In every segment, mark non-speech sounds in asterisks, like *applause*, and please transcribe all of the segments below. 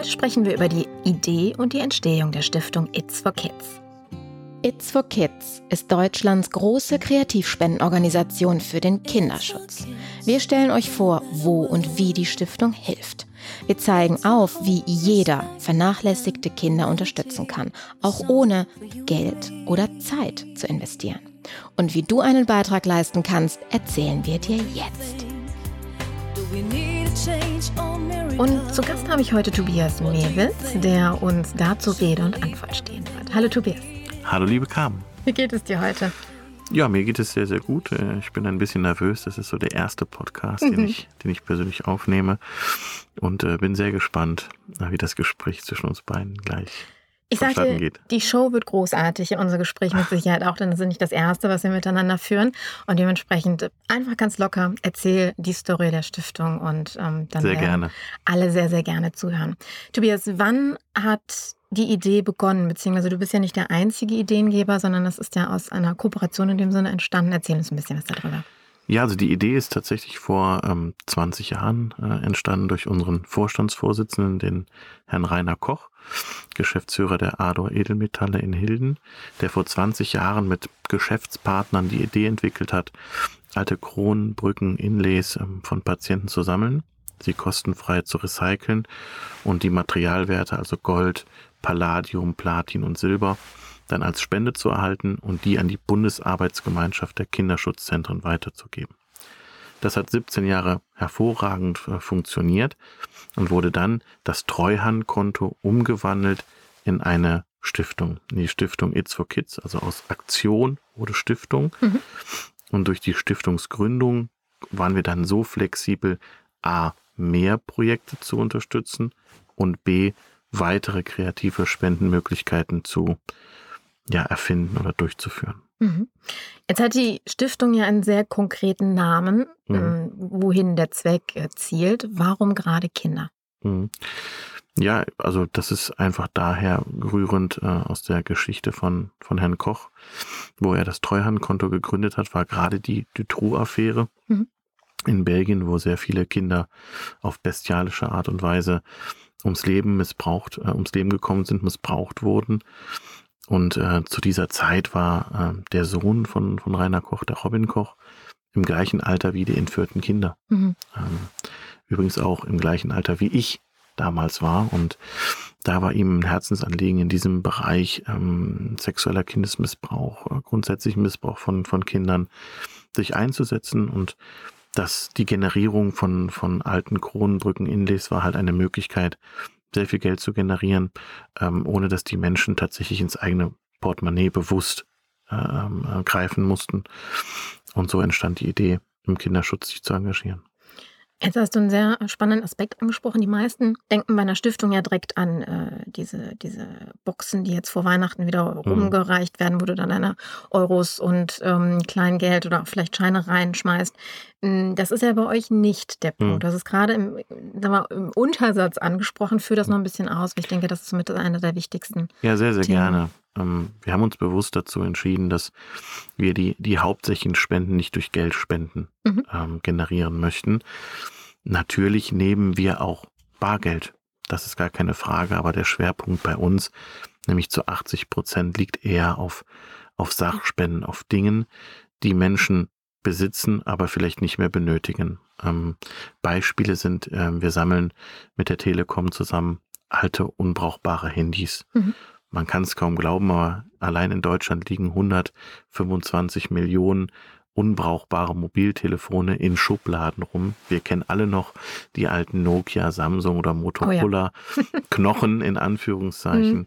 Heute sprechen wir über die Idee und die Entstehung der Stiftung It's for Kids. It's for Kids ist Deutschlands große Kreativspendenorganisation für den Kinderschutz. Wir stellen euch vor, wo und wie die Stiftung hilft. Wir zeigen auf, wie jeder vernachlässigte Kinder unterstützen kann, auch ohne Geld oder Zeit zu investieren. Und wie du einen Beitrag leisten kannst, erzählen wir dir jetzt. Und zu Gast habe ich heute Tobias Mewitz, der uns dazu Rede und Antwort stehen wird. Hallo Tobias. Hallo liebe Carmen. Wie geht es dir heute? Ja, mir geht es sehr, sehr gut. Äh, ich bin ein bisschen nervös. Das ist so der erste Podcast, den, *laughs* ich, den ich persönlich aufnehme. Und äh, bin sehr gespannt, wie das Gespräch zwischen uns beiden gleich ich sage geht. die Show wird großartig, unser Gespräch mit Sicherheit auch, denn das ist nicht das erste, was wir miteinander führen. Und dementsprechend einfach ganz locker erzähl die Story der Stiftung und ähm, dann sehr gerne. alle sehr, sehr gerne zuhören. Tobias, wann hat die Idee begonnen? Beziehungsweise du bist ja nicht der einzige Ideengeber, sondern das ist ja aus einer Kooperation in dem Sinne entstanden. Erzähl uns ein bisschen was darüber. Ja, also die Idee ist tatsächlich vor ähm, 20 Jahren äh, entstanden durch unseren Vorstandsvorsitzenden, den Herrn Rainer Koch, Geschäftsführer der Ador Edelmetalle in Hilden, der vor 20 Jahren mit Geschäftspartnern die Idee entwickelt hat, alte Kronen, Brücken, Inlays ähm, von Patienten zu sammeln, sie kostenfrei zu recyceln und die Materialwerte, also Gold, Palladium, Platin und Silber, dann als Spende zu erhalten und die an die Bundesarbeitsgemeinschaft der Kinderschutzzentren weiterzugeben. Das hat 17 Jahre hervorragend äh, funktioniert und wurde dann das Treuhandkonto umgewandelt in eine Stiftung, die Stiftung It's for Kids, also aus Aktion wurde Stiftung. Mhm. Und durch die Stiftungsgründung waren wir dann so flexibel, a, mehr Projekte zu unterstützen und b, weitere kreative Spendenmöglichkeiten zu ja, erfinden oder durchzuführen. Mhm. Jetzt hat die Stiftung ja einen sehr konkreten Namen, mhm. Ähm, wohin der Zweck zielt. Warum gerade Kinder? Mhm. Ja, also das ist einfach daher rührend äh, aus der Geschichte von, von Herrn Koch, wo er das Treuhandkonto gegründet hat, war gerade die Dutroux-Affäre mhm. in Belgien, wo sehr viele Kinder auf bestialische Art und Weise ums Leben missbraucht, äh, ums Leben gekommen sind, missbraucht wurden. Und äh, zu dieser Zeit war äh, der Sohn von, von Rainer Koch, der Robin Koch, im gleichen Alter wie die entführten Kinder. Mhm. Ähm, übrigens auch im gleichen Alter wie ich damals war. Und da war ihm ein Herzensanliegen in diesem Bereich ähm, sexueller Kindesmissbrauch, äh, grundsätzlich Missbrauch von, von Kindern, sich einzusetzen und dass die Generierung von, von alten Kronenbrücken Inlays war halt eine Möglichkeit, sehr viel Geld zu generieren, ähm, ohne dass die Menschen tatsächlich ins eigene Portemonnaie bewusst ähm, äh, greifen mussten. Und so entstand die Idee, im Kinderschutz sich zu engagieren. Jetzt hast du einen sehr spannenden Aspekt angesprochen. Die meisten denken bei einer Stiftung ja direkt an äh, diese, diese Boxen, die jetzt vor Weihnachten wieder mhm. rumgereicht werden, wo du dann deine Euros und ähm, Kleingeld oder vielleicht Scheine reinschmeißt. Hm, das ist ja bei euch nicht der Punkt. Mhm. Das ist gerade im, wir, im, Untersatz angesprochen. Führ das noch ein bisschen aus. Ich denke, das ist mit einer der wichtigsten. Ja, sehr, sehr Themen. gerne. Ähm, wir haben uns bewusst dazu entschieden, dass wir die, die hauptsächlichen Spenden nicht durch Geldspenden mhm. ähm, generieren möchten. Natürlich nehmen wir auch Bargeld. Das ist gar keine Frage, aber der Schwerpunkt bei uns, nämlich zu 80 Prozent, liegt eher auf, auf Sachspenden, auf Dingen, die Menschen besitzen, aber vielleicht nicht mehr benötigen. Ähm, Beispiele sind, äh, wir sammeln mit der Telekom zusammen alte, unbrauchbare Handys. Mhm. Man kann es kaum glauben, aber allein in Deutschland liegen 125 Millionen unbrauchbare Mobiltelefone in Schubladen rum. Wir kennen alle noch die alten Nokia, Samsung oder Motorola oh ja. *laughs* Knochen in Anführungszeichen, mhm.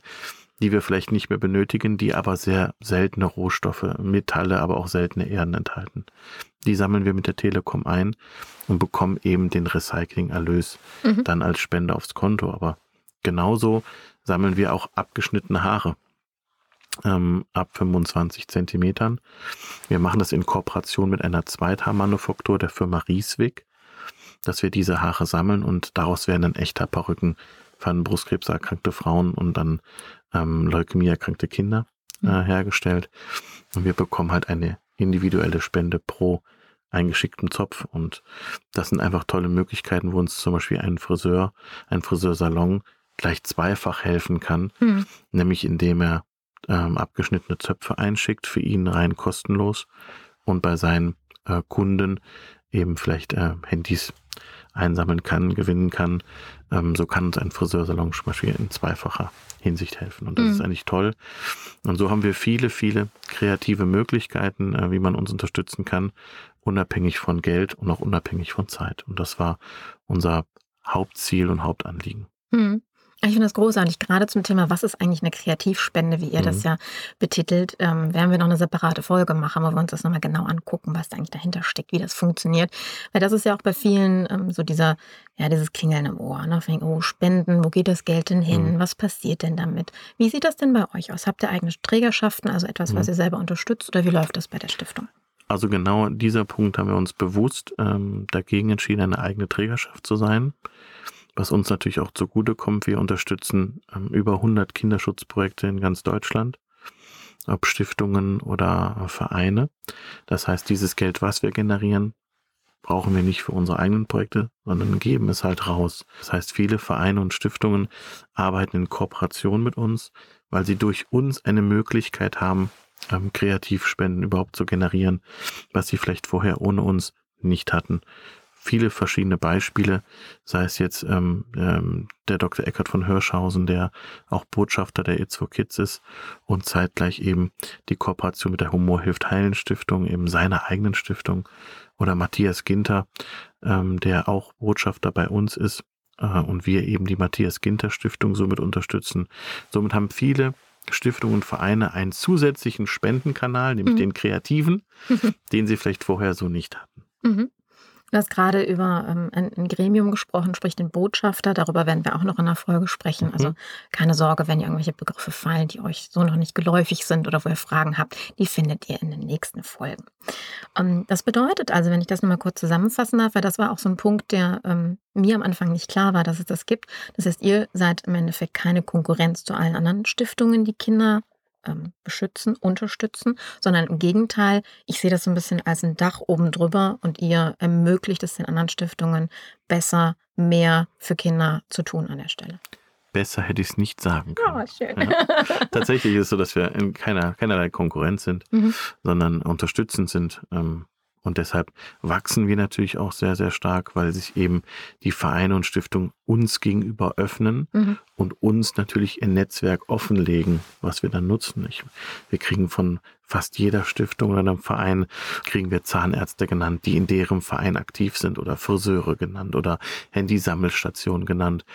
die wir vielleicht nicht mehr benötigen, die aber sehr seltene Rohstoffe, Metalle, aber auch seltene Erden enthalten. Die sammeln wir mit der Telekom ein und bekommen eben den Recyclingerlös mhm. dann als Spende aufs Konto. Aber genauso sammeln wir auch abgeschnittene Haare ähm, ab 25 Zentimetern. Wir machen das in Kooperation mit einer Zweithaarmanufaktur der Firma Rieswig, dass wir diese Haare sammeln und daraus werden dann echter Perücken von Brustkrebserkrankte Frauen und dann ähm, Leukämie-erkrankte Kinder äh, mhm. hergestellt. Und wir bekommen halt eine individuelle Spende pro eingeschickten Zopf. Und das sind einfach tolle Möglichkeiten, wo uns zum Beispiel ein Friseur, ein Friseursalon gleich zweifach helfen kann, mhm. nämlich indem er ähm, abgeschnittene Zöpfe einschickt, für ihn rein kostenlos und bei seinen äh, Kunden eben vielleicht äh, Handys einsammeln kann, gewinnen kann. Ähm, so kann uns ein Friseursalon zum Beispiel in zweifacher Hinsicht helfen. Und das mhm. ist eigentlich toll. Und so haben wir viele, viele kreative Möglichkeiten, äh, wie man uns unterstützen kann, unabhängig von Geld und auch unabhängig von Zeit. Und das war unser Hauptziel und Hauptanliegen. Mhm. Ich finde das großartig, gerade zum Thema, was ist eigentlich eine Kreativspende, wie ihr mhm. das ja betitelt, ähm, werden wir noch eine separate Folge machen, wo wir uns das nochmal genau angucken, was da eigentlich dahinter steckt, wie das funktioniert. Weil das ist ja auch bei vielen ähm, so dieser, ja, dieses Klingeln im Ohr, ne? oh, Spenden, wo geht das Geld denn hin? Mhm. Was passiert denn damit? Wie sieht das denn bei euch aus? Habt ihr eigene Trägerschaften, also etwas, was mhm. ihr selber unterstützt, oder wie läuft das bei der Stiftung? Also genau dieser Punkt haben wir uns bewusst ähm, dagegen entschieden, eine eigene Trägerschaft zu sein was uns natürlich auch zugutekommt. Wir unterstützen ähm, über 100 Kinderschutzprojekte in ganz Deutschland, ob Stiftungen oder Vereine. Das heißt, dieses Geld, was wir generieren, brauchen wir nicht für unsere eigenen Projekte, sondern geben es halt raus. Das heißt, viele Vereine und Stiftungen arbeiten in Kooperation mit uns, weil sie durch uns eine Möglichkeit haben, ähm, Kreativspenden überhaupt zu generieren, was sie vielleicht vorher ohne uns nicht hatten viele verschiedene Beispiele, sei es jetzt ähm, ähm, der Dr. Eckert von Hirschhausen, der auch Botschafter der It's for Kids ist und zeitgleich eben die Kooperation mit der Humor hilft heilen Stiftung, eben seiner eigenen Stiftung oder Matthias Ginter, ähm, der auch Botschafter bei uns ist äh, und wir eben die Matthias Ginter Stiftung somit unterstützen. Somit haben viele Stiftungen und Vereine einen zusätzlichen Spendenkanal, nämlich mhm. den kreativen, *laughs* den sie vielleicht vorher so nicht hatten. Mhm. Du hast gerade über ähm, ein, ein, Gremium gesprochen, sprich den Botschafter. Darüber werden wir auch noch in der Folge sprechen. Also mhm. Also keine Sorge, wenn ihr irgendwelche Begriffe fallen, die euch so noch nicht geläufig sind oder wo ihr Fragen habt, die findet ihr in den nächsten Folgen. Ähm, das bedeutet also, wenn ich das nochmal kurz zusammenfassen darf, weil das war auch so ein Punkt, der ähm, mir am Anfang nicht klar war, dass es das gibt. Das heißt, ihr seid im Endeffekt keine Konkurrenz zu allen anderen Stiftungen, die Kinder ähm, beschützen, unterstützen, sondern im Gegenteil, ich sehe das so ein bisschen als ein Dach oben drüber und ihr ermöglicht es den anderen Stiftungen besser, mehr für Kinder zu tun an der Stelle. Besser hätte ich es nicht sagen können. Oh, schön. Ja. *laughs* Tatsächlich ist es so, dass wir in keiner, keinerlei Konkurrenz sind, mhm. sondern unterstützend sind. Ähm, und deshalb wachsen wir natürlich auch sehr, sehr stark, weil sich eben die Vereine und Stiftungen uns gegenüber öffnen mhm. und uns natürlich ein Netzwerk offenlegen, was wir dann nutzen. Ich, wir kriegen von fast jeder Stiftung oder einem Verein, kriegen wir Zahnärzte genannt, die in deren Verein aktiv sind oder Friseure genannt oder Handysammelstationen genannt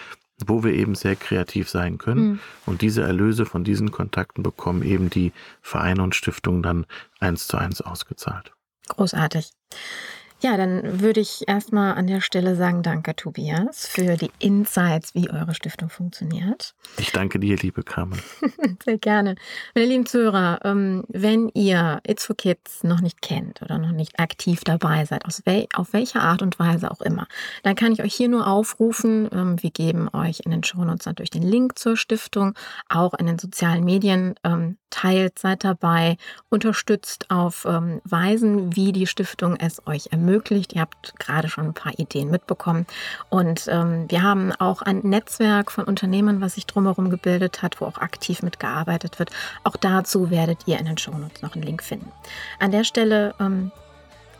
wo wir eben sehr kreativ sein können. Mhm. Und diese Erlöse von diesen Kontakten bekommen eben die Vereine und Stiftungen dann eins zu eins ausgezahlt. Großartig. Ja, dann würde ich erstmal an der Stelle sagen, danke Tobias für die Insights, wie eure Stiftung funktioniert. Ich danke dir, liebe Carmen. *laughs* Sehr gerne. Meine lieben Zuhörer, ähm, wenn ihr It's for Kids noch nicht kennt oder noch nicht aktiv dabei seid, auf welcher Art und Weise auch immer, dann kann ich euch hier nur aufrufen. Ähm, wir geben euch in den Shownotes natürlich den Link zur Stiftung, auch in den sozialen Medien. Ähm, teilt, seid dabei, unterstützt auf Weisen, wie die Stiftung es euch ermöglicht ermöglicht. Ihr habt gerade schon ein paar Ideen mitbekommen. Und ähm, wir haben auch ein Netzwerk von Unternehmen, was sich drumherum gebildet hat, wo auch aktiv mitgearbeitet wird. Auch dazu werdet ihr in den Shownotes noch einen Link finden. An der Stelle ähm,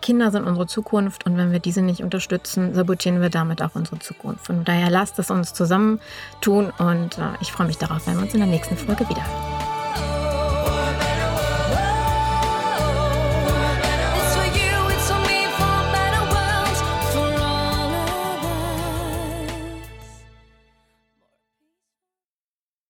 Kinder sind unsere Zukunft und wenn wir diese nicht unterstützen, sabotieren wir damit auch unsere Zukunft. Von daher lasst es uns zusammen tun und äh, ich freue mich darauf, wenn wir uns in der nächsten Folge wiederhören.